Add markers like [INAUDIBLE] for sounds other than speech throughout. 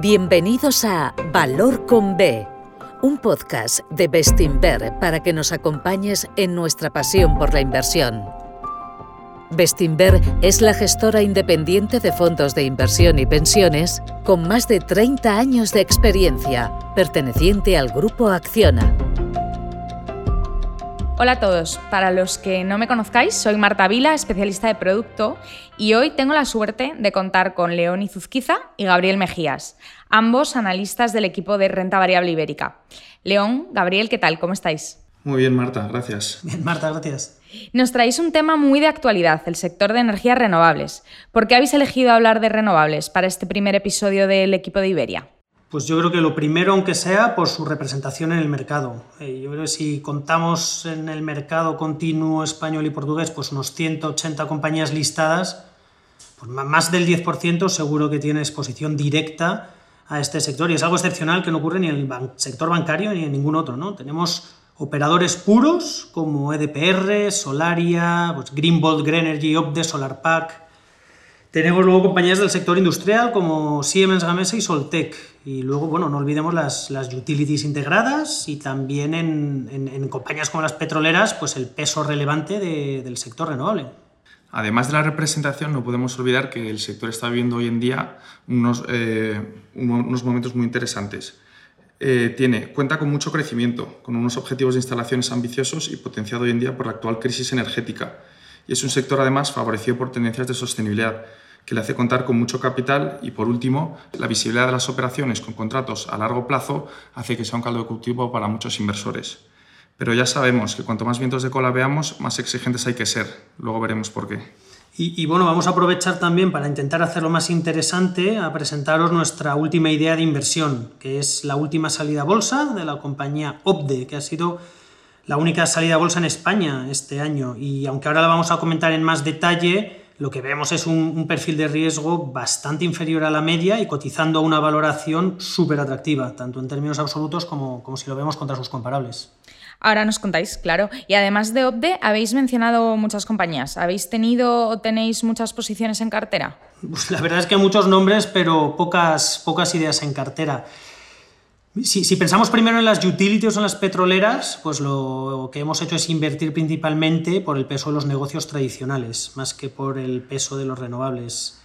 Bienvenidos a Valor con B, un podcast de Bestinver para que nos acompañes en nuestra pasión por la inversión. Bestinver es la gestora independiente de fondos de inversión y pensiones con más de 30 años de experiencia, perteneciente al grupo Acciona. Hola a todos, para los que no me conozcáis, soy Marta Vila, especialista de producto, y hoy tengo la suerte de contar con León Izuzquiza y Gabriel Mejías, ambos analistas del equipo de renta variable ibérica. León, Gabriel, ¿qué tal? ¿Cómo estáis? Muy bien, Marta, gracias. Bien, Marta, gracias. Nos traéis un tema muy de actualidad, el sector de energías renovables. ¿Por qué habéis elegido hablar de renovables para este primer episodio del equipo de Iberia? Pues yo creo que lo primero, aunque sea, por su representación en el mercado. Eh, yo creo que si contamos en el mercado continuo español y portugués, pues unos 180 compañías listadas, pues más del 10% seguro que tiene exposición directa a este sector. Y es algo excepcional que no ocurre ni en el sector bancario ni en ningún otro. ¿no? Tenemos operadores puros como EDPR, Solaria, pues Greenbolt, Greenergy, Opde, SolarPack, tenemos luego compañías del sector industrial como Siemens Gamesa y Soltec. Y luego, bueno, no olvidemos las, las utilities integradas y también en, en, compañías como las petroleras, pues el peso relevante del sector renovable. Además de la representación, no podemos olvidar que el sector está viviendo hoy en día unos, eh, unos momentos muy interesantes. Eh, tiene, cuenta con mucho crecimiento, con unos objetivos de instalaciones ambiciosos y potenciado hoy en día por la actual crisis energética. Y es un sector además favorecido por tendencias de sostenibilidad que le hace contar con mucho capital y, por último, la visibilidad de las operaciones con contratos a largo plazo hace que sea un caldo de cultivo para muchos inversores. Pero ya sabemos que cuanto más vientos de cola veamos, más exigentes hay que ser. Luego veremos por qué. Y, bueno, vamos a aprovechar también para intentar hacerlo más interesante, a presentaros nuestra última idea de inversión, que es la última salida a bolsa de la compañía OPDE, que ha sido la única salida a bolsa en España este año. Y aunque ahora la vamos a comentar en más detalle, lo que vemos es un, perfil de riesgo bastante inferior a la media y cotizando a una valoración súper atractiva, tanto en términos absolutos como, como si lo vemos contra sus comparables. Ahora nos contáis, claro. Y además de OPDE, habéis mencionado muchas compañías. ¿Habéis tenido o tenéis muchas posiciones en cartera? Pues la verdad es que muchos nombres, pero pocas, pocas ideas en cartera. Si, pensamos primero en las utilities o en las petroleras, pues lo que hemos hecho es invertir principalmente por el peso de los negocios tradicionales, más que por el peso de los renovables.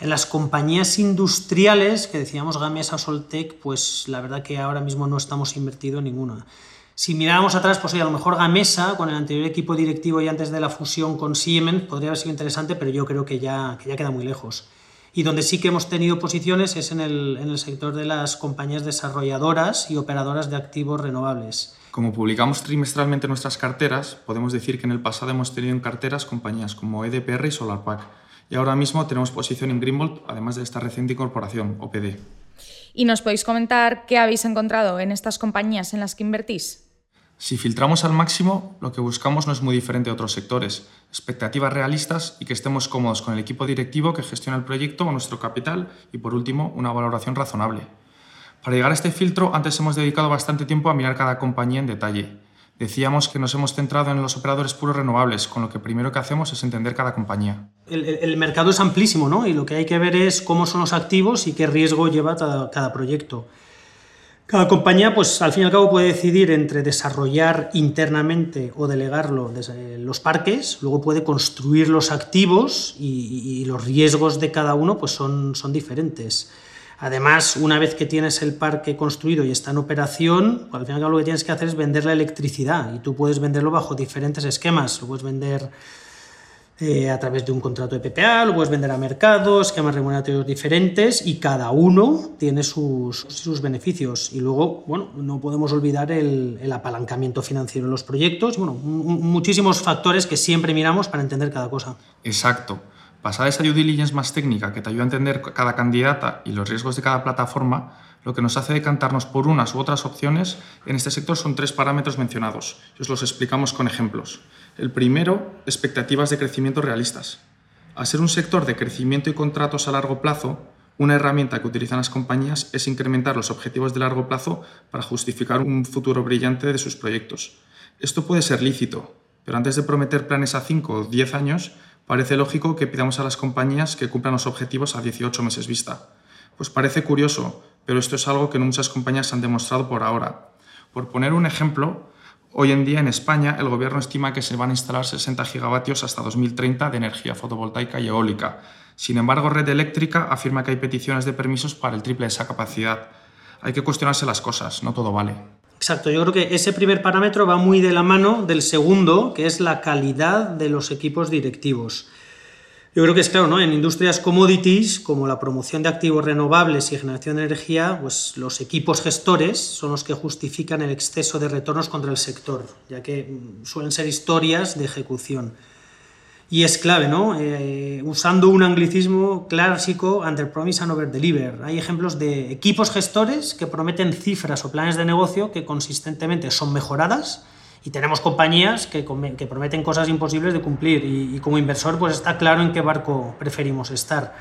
En las compañías industriales, que decíamos Gamesa, Soltec, pues la verdad que ahora mismo no estamos invertidos en ninguna. Si miráramos atrás, pues a lo mejor Gamesa, con el anterior equipo directivo y antes de la fusión con Siemens, podría haber sido interesante, pero yo creo que ya, que ya queda muy lejos. Y donde sí que hemos tenido posiciones es en el, en el sector de las compañías desarrolladoras y operadoras de activos renovables. Como publicamos trimestralmente nuestras carteras, podemos decir que en el pasado hemos tenido en carteras compañías como EDPR y SolarPack. Y ahora mismo tenemos posición en Greenbolt, además de esta reciente incorporación, OPD. ¿Y nos podéis comentar qué habéis encontrado en estas compañías en las que invertís? Si filtramos al máximo, lo que buscamos no es muy diferente de otros sectores. Expectativas realistas y que estemos cómodos con el equipo directivo que gestiona el proyecto o nuestro capital y, por último, una valoración razonable. Para llegar a este filtro, antes hemos dedicado bastante tiempo a mirar cada compañía en detalle. Decíamos que nos hemos centrado en los operadores puros renovables, con lo que primero que hacemos es entender cada compañía. El, mercado es amplísimo, ¿no? Y lo que hay que ver es cómo son los activos y qué riesgo lleva cada proyecto. Cada compañía, pues al fin y al cabo, puede decidir entre desarrollar internamente o delegarlo desde los parques, luego puede construir los activos y, los riesgos de cada uno pues son, diferentes. Además, una vez que tienes el parque construido y está en operación, y al cabo lo que tienes que hacer es vender la electricidad y tú puedes venderlo bajo diferentes esquemas. Lo puedes vender eh, a través de un contrato de PPA, lo puedes vender a mercados, esquemas remuneratorios diferentes y cada uno tiene sus, sus beneficios. Y luego, bueno, no podemos olvidar el, el apalancamiento financiero de los proyectos, bueno, muchísimos factores que siempre miramos para entender cada cosa. Exacto. Pasada esa due diligence más técnica que te ayuda a entender cada candidata y los riesgos de cada plataforma, lo que nos hace decantarnos por unas u otras opciones en este sector son tres parámetros mencionados. Os los explicamos con ejemplos. El primero, expectativas de crecimiento realistas. Al ser un sector de crecimiento y contratos a largo plazo, una herramienta que utilizan las compañías es incrementar los objetivos de largo plazo para justificar un futuro brillante de sus proyectos. Esto puede ser lícito, pero antes de prometer planes a 5 o 10 años, parece lógico que pidamos a las compañías que cumplan los objetivos a 18 meses vista. Pues parece curioso, pero esto es algo que en muchas compañías han demostrado por ahora. Por poner un ejemplo, hoy en día en España el gobierno estima que se van a instalar 60 gigavatios hasta 2030 de energía fotovoltaica y eólica. Sin embargo, Red Eléctrica afirma que hay peticiones de permisos para el triple de esa capacidad. Hay que cuestionarse las cosas, no todo vale. Exacto, yo creo que ese primer parámetro va muy de la mano del segundo, que es la calidad de los equipos directivos. Yo creo que es claro, ¿no? En industrias commodities, como la promoción de activos renovables y generación de energía, pues los equipos gestores son los que justifican el exceso de retornos contra el sector, ya que mm, suelen ser historias de ejecución. Y es clave, ¿no? Eh, usando un anglicismo clásico, under promise and over deliver. Hay ejemplos de equipos gestores que prometen cifras o planes de negocio que consistentemente son mejoradas y tenemos compañías que, prometen cosas imposibles de cumplir y, como inversor pues está claro en qué barco preferimos estar.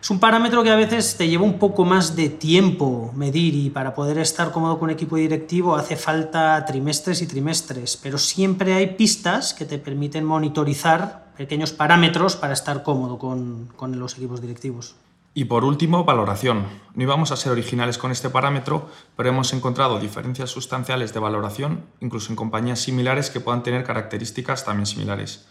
Es un parámetro que a veces te lleva un poco más de tiempo medir y para poder estar cómodo con equipo directivo hace falta trimestres y trimestres, pero siempre hay pistas que te permiten monitorizar pequeños parámetros para estar cómodo con los equipos directivos. Y por último, valoración. No íbamos a ser originales con este parámetro, pero hemos encontrado diferencias sustanciales de valoración, incluso en compañías similares que puedan tener características también similares.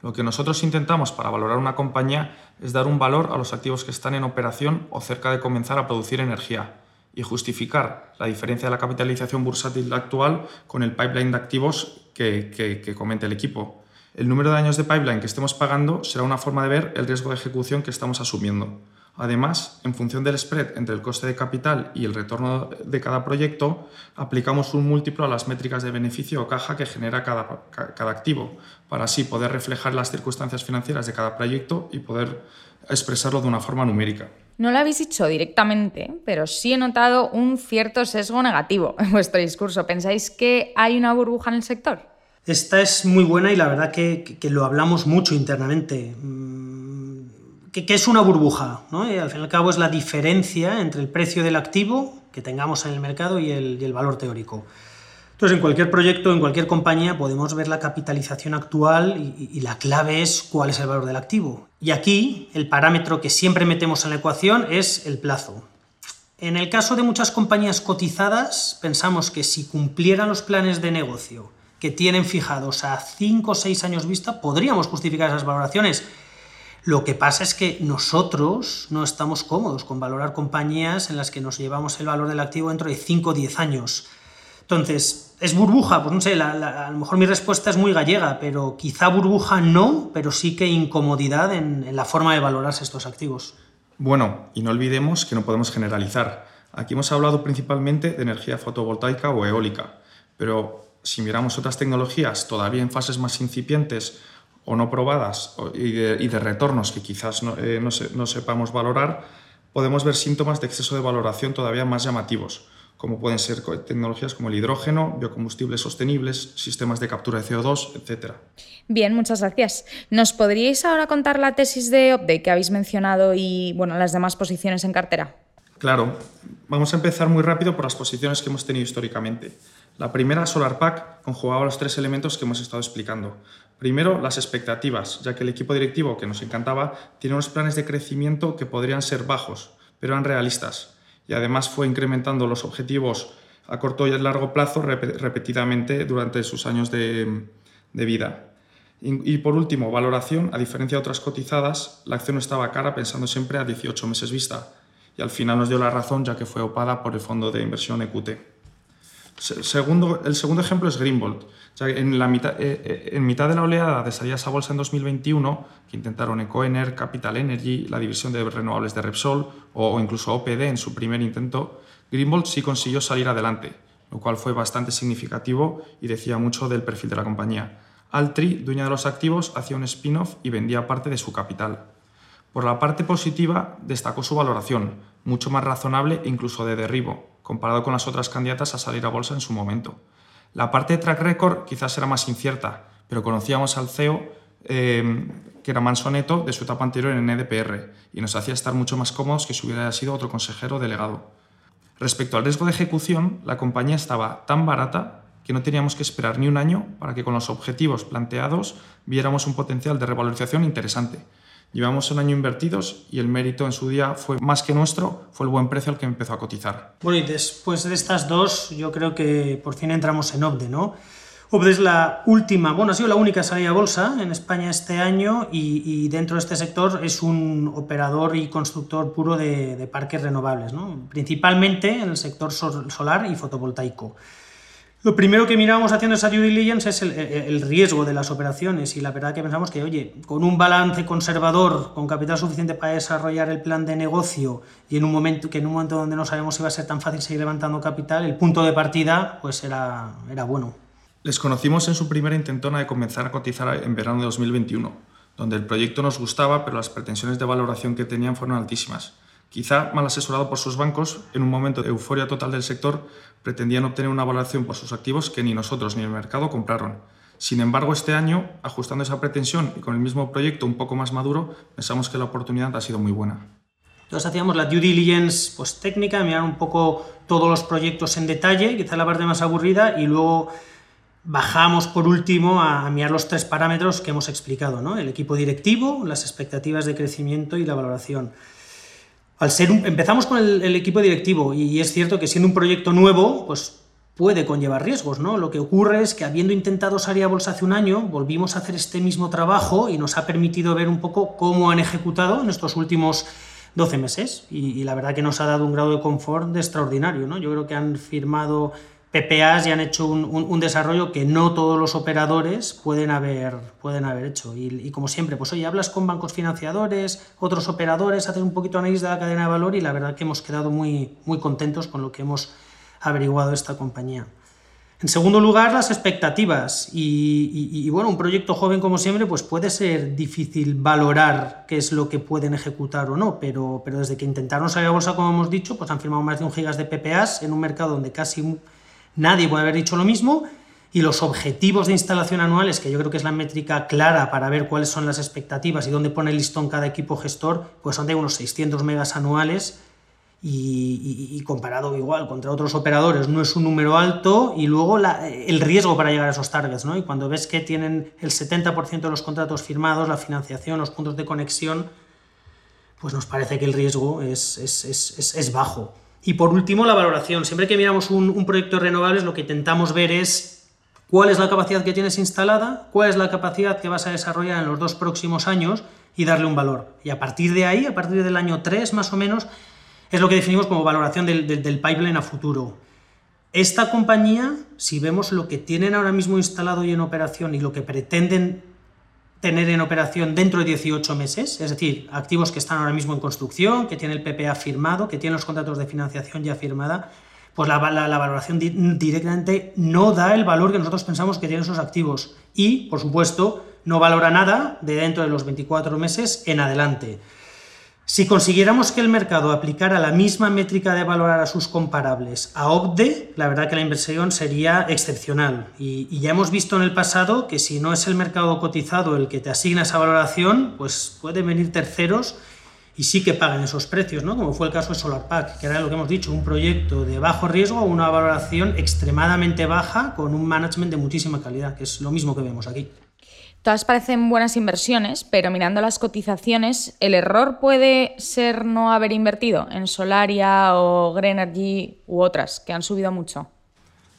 Lo que nosotros intentamos para valorar una compañía es dar un valor a los activos que están en operación o cerca de comenzar a producir energía y justificar la diferencia de la capitalización bursátil actual con el pipeline de activos que, que, que comenta el equipo. El número de años de pipeline que estemos pagando será una forma de ver el riesgo de ejecución que estamos asumiendo. Además, en función del spread entre el coste de capital y el retorno de cada proyecto, aplicamos un múltiplo a las métricas de beneficio o caja que genera cada, cada, activo, para así poder reflejar las circunstancias financieras de cada proyecto y poder expresarlo de una forma numérica. No lo habéis dicho directamente, pero sí he notado un cierto sesgo negativo en vuestro discurso. ¿Pensáis que hay una burbuja en el sector? Esta es muy buena y la verdad que, que lo hablamos mucho internamente ¿Qué, es una burbuja? ¿no? Y al fin y al cabo es la diferencia entre el precio del activo que tengamos en el mercado y el, y el valor teórico. Entonces, en cualquier proyecto, en cualquier compañía, podemos ver la capitalización actual y, y, la clave es cuál es el valor del activo. Y aquí, el parámetro que siempre metemos en la ecuación es el plazo. En el caso de muchas compañías cotizadas, pensamos que si cumplieran los planes de negocio que tienen fijados a 5 o 6 años vista, podríamos justificar esas valoraciones lo que pasa es que nosotros no estamos cómodos con valorar compañías en las que nos llevamos el valor del activo dentro de 5 o 10 años. Entonces, ¿es burbuja? Pues no sé, la, a lo mejor mi respuesta es muy gallega, pero quizá burbuja no, pero sí que incomodidad en, en la forma de valorarse estos activos. Bueno, y no olvidemos que no podemos generalizar. Aquí hemos hablado principalmente de energía fotovoltaica o eólica, pero si miramos otras tecnologías todavía en fases más incipientes o no probadas y de, y de retornos que quizás no, eh, no, se, no, sepamos valorar, podemos ver síntomas de exceso de valoración todavía más llamativos, como pueden ser tecnologías como el hidrógeno, biocombustibles sostenibles, sistemas de captura de CO2, etc. Bien, muchas gracias. ¿Nos podríais ahora contar la tesis de Update que habéis mencionado y bueno, las demás posiciones en cartera? Claro, vamos a empezar muy rápido por las posiciones que hemos tenido históricamente. La primera, SolarPack, conjugaba los tres elementos que hemos estado explicando. Primero, las expectativas, ya que el equipo directivo que nos encantaba tiene unos planes de crecimiento que podrían ser bajos, pero eran realistas. Y además fue incrementando los objetivos a corto y a largo plazo rep repetidamente durante sus años de, vida. Y, y, por último, valoración. A diferencia de otras cotizadas, la acción estaba cara pensando siempre a 18 meses vista. Y al final nos dio la razón ya que fue opada por el fondo de inversión EQT. Segundo, el segundo ejemplo es Greenbolt. O en, la mitad, eh, en mitad de la oleada de salir a bolsa en 2021, que intentaron Ecoener, Capital Energy, la división de renovables de Repsol o, o incluso OPD en su primer intento, Greenbolt sí consiguió salir adelante, lo cual fue bastante significativo y decía mucho del perfil de la compañía. Altri, dueña de los activos, hacía un spin-off y vendía parte de su capital. Por la parte positiva, destacó su valoración, mucho más razonable e incluso de derribo, comparado con las otras candidatas a salir a bolsa en su momento. La parte de track record quizás era más incierta, pero conocíamos al CEO, eh, que era Mansoneto, de su etapa anterior en EDPR, y nos hacía estar mucho más cómodos que si hubiera sido otro consejero delegado. Respecto al riesgo de ejecución, la compañía estaba tan barata que no teníamos que esperar ni un año para que con los objetivos planteados viéramos un potencial de revalorización interesante, Llevamos un año invertidos y el mérito en su día fue más que nuestro, fue el buen precio al que empezó a cotizar. Bueno, y después de estas dos, yo creo que por fin entramos en OBDE, ¿no? OBDE es la última, bueno, ha sido la única salida a bolsa en España este año y, dentro de este sector es un operador y constructor puro de, parques renovables, ¿no? principalmente en el sector solar y fotovoltaico. Lo primero que miramos haciendo esa due diligence es el, riesgo de las operaciones y la verdad que pensamos que, oye, con un balance conservador, con capital suficiente para desarrollar el plan de negocio y en un momento que en un momento donde no sabemos si va a ser tan fácil seguir levantando capital, el punto de partida pues era, era bueno. Les conocimos en su primera intentona de comenzar a cotizar en verano de 2021, donde el proyecto nos gustaba, pero las pretensiones de valoración que tenían fueron altísimas. Quizá mal asesorado por sus bancos, en un momento de euforia total del sector, pretendían obtener una valoración por sus activos que ni nosotros ni el mercado compraron. Sin embargo, este año, ajustando esa pretensión y con el mismo proyecto un poco más maduro, pensamos que la oportunidad ha sido muy buena. Entonces hacíamos la due diligence pues, técnica, mirar un poco todos los proyectos en detalle, quizá la parte más aburrida, y luego bajamos por último a mirar los tres parámetros que hemos explicado, ¿no? el equipo directivo, las expectativas de crecimiento y la valoración al ser empezamos con el, equipo directivo y, es cierto que siendo un proyecto nuevo, pues puede conllevar riesgos, ¿no? Lo que ocurre es que habiendo intentado salir a bolsa hace un año, volvimos a hacer este mismo trabajo y nos ha permitido ver un poco cómo han ejecutado en estos últimos 12 meses y, la verdad que nos ha dado un grado de confort extraordinario, ¿no? Yo creo que han firmado PPAs ya han hecho un, desarrollo que no todos los operadores pueden haber, pueden haber hecho. Y, como siempre, pues oye, hablas con bancos financiadores, otros operadores, haces un poquito de análisis de la cadena de valor y la verdad que hemos quedado muy, muy contentos con lo que hemos averiguado esta compañía. En segundo lugar, las expectativas. Y, bueno, un proyecto joven como siempre, pues puede ser difícil valorar qué es lo que pueden ejecutar o no, pero, pero desde que intentaron salir a bolsa, como hemos dicho, pues han firmado más de un gigas de PPAs en un mercado donde casi Nadie puede haber dicho lo mismo y los objetivos de instalación anuales, que yo creo que es la métrica clara para ver cuáles son las expectativas y dónde pone el listón cada equipo gestor, pues son de unos 600 megas anuales y, comparado igual contra otros operadores no es un número alto y luego el riesgo para llegar a esos targets, ¿no? Y cuando ves que tienen el 70% de los contratos firmados, la financiación, los puntos de conexión, pues nos parece que el riesgo es, es bajo. Y por último, la valoración. Siempre que miramos un, proyecto de renovables, lo que intentamos ver es cuál es la capacidad que tienes instalada, cuál es la capacidad que vas a desarrollar en los dos próximos años y darle un valor. Y a partir de ahí, a partir del año 3 más o menos, es lo que definimos como valoración del, del pipeline a futuro. Esta compañía, si vemos lo que tienen ahora mismo instalado y en operación y lo que pretenden tener en operación dentro de 18 meses, es decir, activos que están ahora mismo en construcción, que tienen el PPA firmado, que tienen los contratos de financiación ya firmada, pues la, la, valoración directamente no da el valor que nosotros pensamos que tienen esos activos y, por supuesto, no valora nada de dentro de los 24 meses en adelante. Si consiguiéramos que el mercado aplicara la misma métrica de valorar a sus comparables a OBDE, la verdad que la inversión sería excepcional. Y, ya hemos visto en el pasado que si no es el mercado cotizado el que te asigna esa valoración, pues pueden venir terceros y sí que paguen esos precios, ¿no? como fue el caso de SolarPack, que era lo que hemos dicho, un proyecto de bajo riesgo, una valoración extremadamente baja con un management de muchísima calidad, que es lo mismo que vemos aquí. Todas parecen buenas inversiones, pero mirando las cotizaciones, ¿el error puede ser no haber invertido en Solaria o Greenergy u otras que han subido mucho?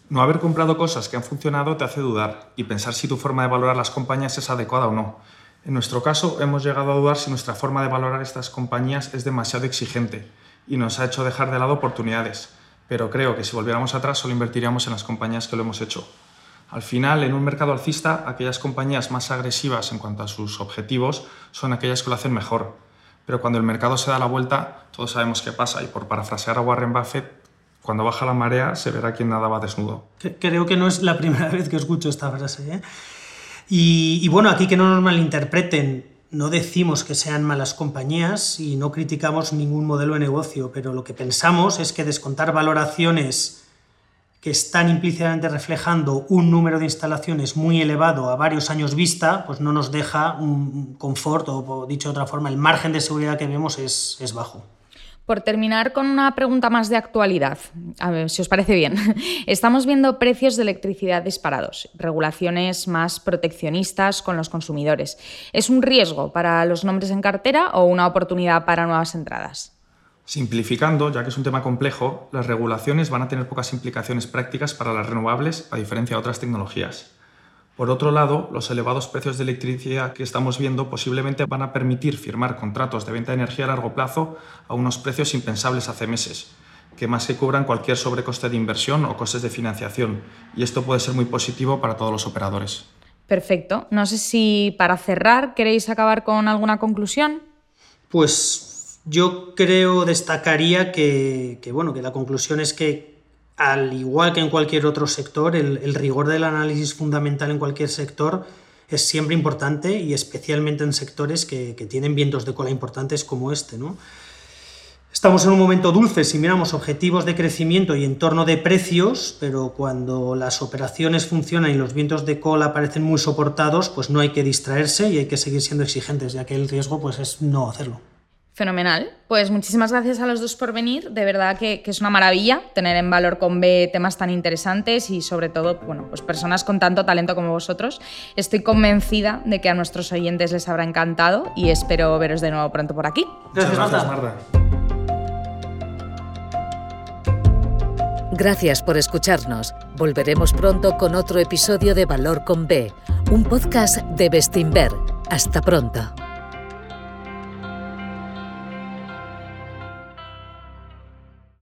No haber comprado cosas que han funcionado te hace dudar y pensar si tu forma de valorar las compañías es adecuada o no. En nuestro caso, hemos llegado a dudar si nuestra forma de valorar estas compañías es demasiado exigente y nos ha hecho dejar de lado oportunidades. Pero creo que si volviéramos atrás solo invertiríamos en las compañías que lo hemos hecho. Al final, en un mercado alcista, aquellas compañías más agresivas en cuanto a sus objetivos son aquellas que lo hacen mejor. Pero cuando el mercado se da la vuelta, todos sabemos qué pasa. Y por parafrasear a Warren Buffett, cuando baja la marea se verá quién nadaba desnudo. Creo que no es la [LAUGHS] primera vez que escucho esta frase. ¿eh? Y, y bueno, aquí que no nos malinterpreten, no decimos que sean malas compañías y no criticamos ningún modelo de negocio, pero lo que pensamos es que descontar valoraciones que están implícitamente reflejando un número de instalaciones muy elevado a varios años vista, pues no nos deja un confort o, dicho de otra forma, el margen de seguridad que vemos es, es bajo. Por terminar con una pregunta más de actualidad, a ver si os parece bien. [LAUGHS] Estamos viendo precios de electricidad disparados, regulaciones más proteccionistas con los consumidores. ¿Es un riesgo para los nombres en cartera o una oportunidad para nuevas entradas? Simplificando, ya que es un tema complejo, las regulaciones van a tener pocas implicaciones prácticas para las renovables, a diferencia de otras tecnologías. Por otro lado, los elevados precios de electricidad que estamos viendo posiblemente van a permitir firmar contratos de venta de energía a largo plazo a unos precios impensables hace meses, que más que cubran cualquier sobrecoste de inversión o costes de financiación, y esto puede ser muy positivo para todos los operadores. Perfecto. No sé si para cerrar queréis acabar con alguna conclusión. Pues yo creo, destacaría que, bueno, que la conclusión es que al igual que en cualquier otro sector, el, rigor del análisis fundamental en cualquier sector es siempre importante y especialmente en sectores que, tienen vientos de cola importantes como este. ¿no? Estamos en un momento dulce si miramos objetivos de crecimiento y entorno de precios, pero cuando las operaciones funcionan y los vientos de cola parecen muy soportados, pues no hay que distraerse y hay que seguir siendo exigentes, ya que el riesgo pues, es no hacerlo. Fenomenal. Pues muchísimas gracias a los dos por venir. De verdad que, es una maravilla tener en valor con B temas tan interesantes y sobre todo, bueno, pues personas con tanto talento como vosotros. Estoy convencida de que a nuestros oyentes les habrá encantado y espero veros de nuevo pronto por aquí. Gracias, gracias Marta. Gracias por escucharnos. Volveremos pronto con otro episodio de Valor con B, un podcast de Bestinver. Hasta pronto.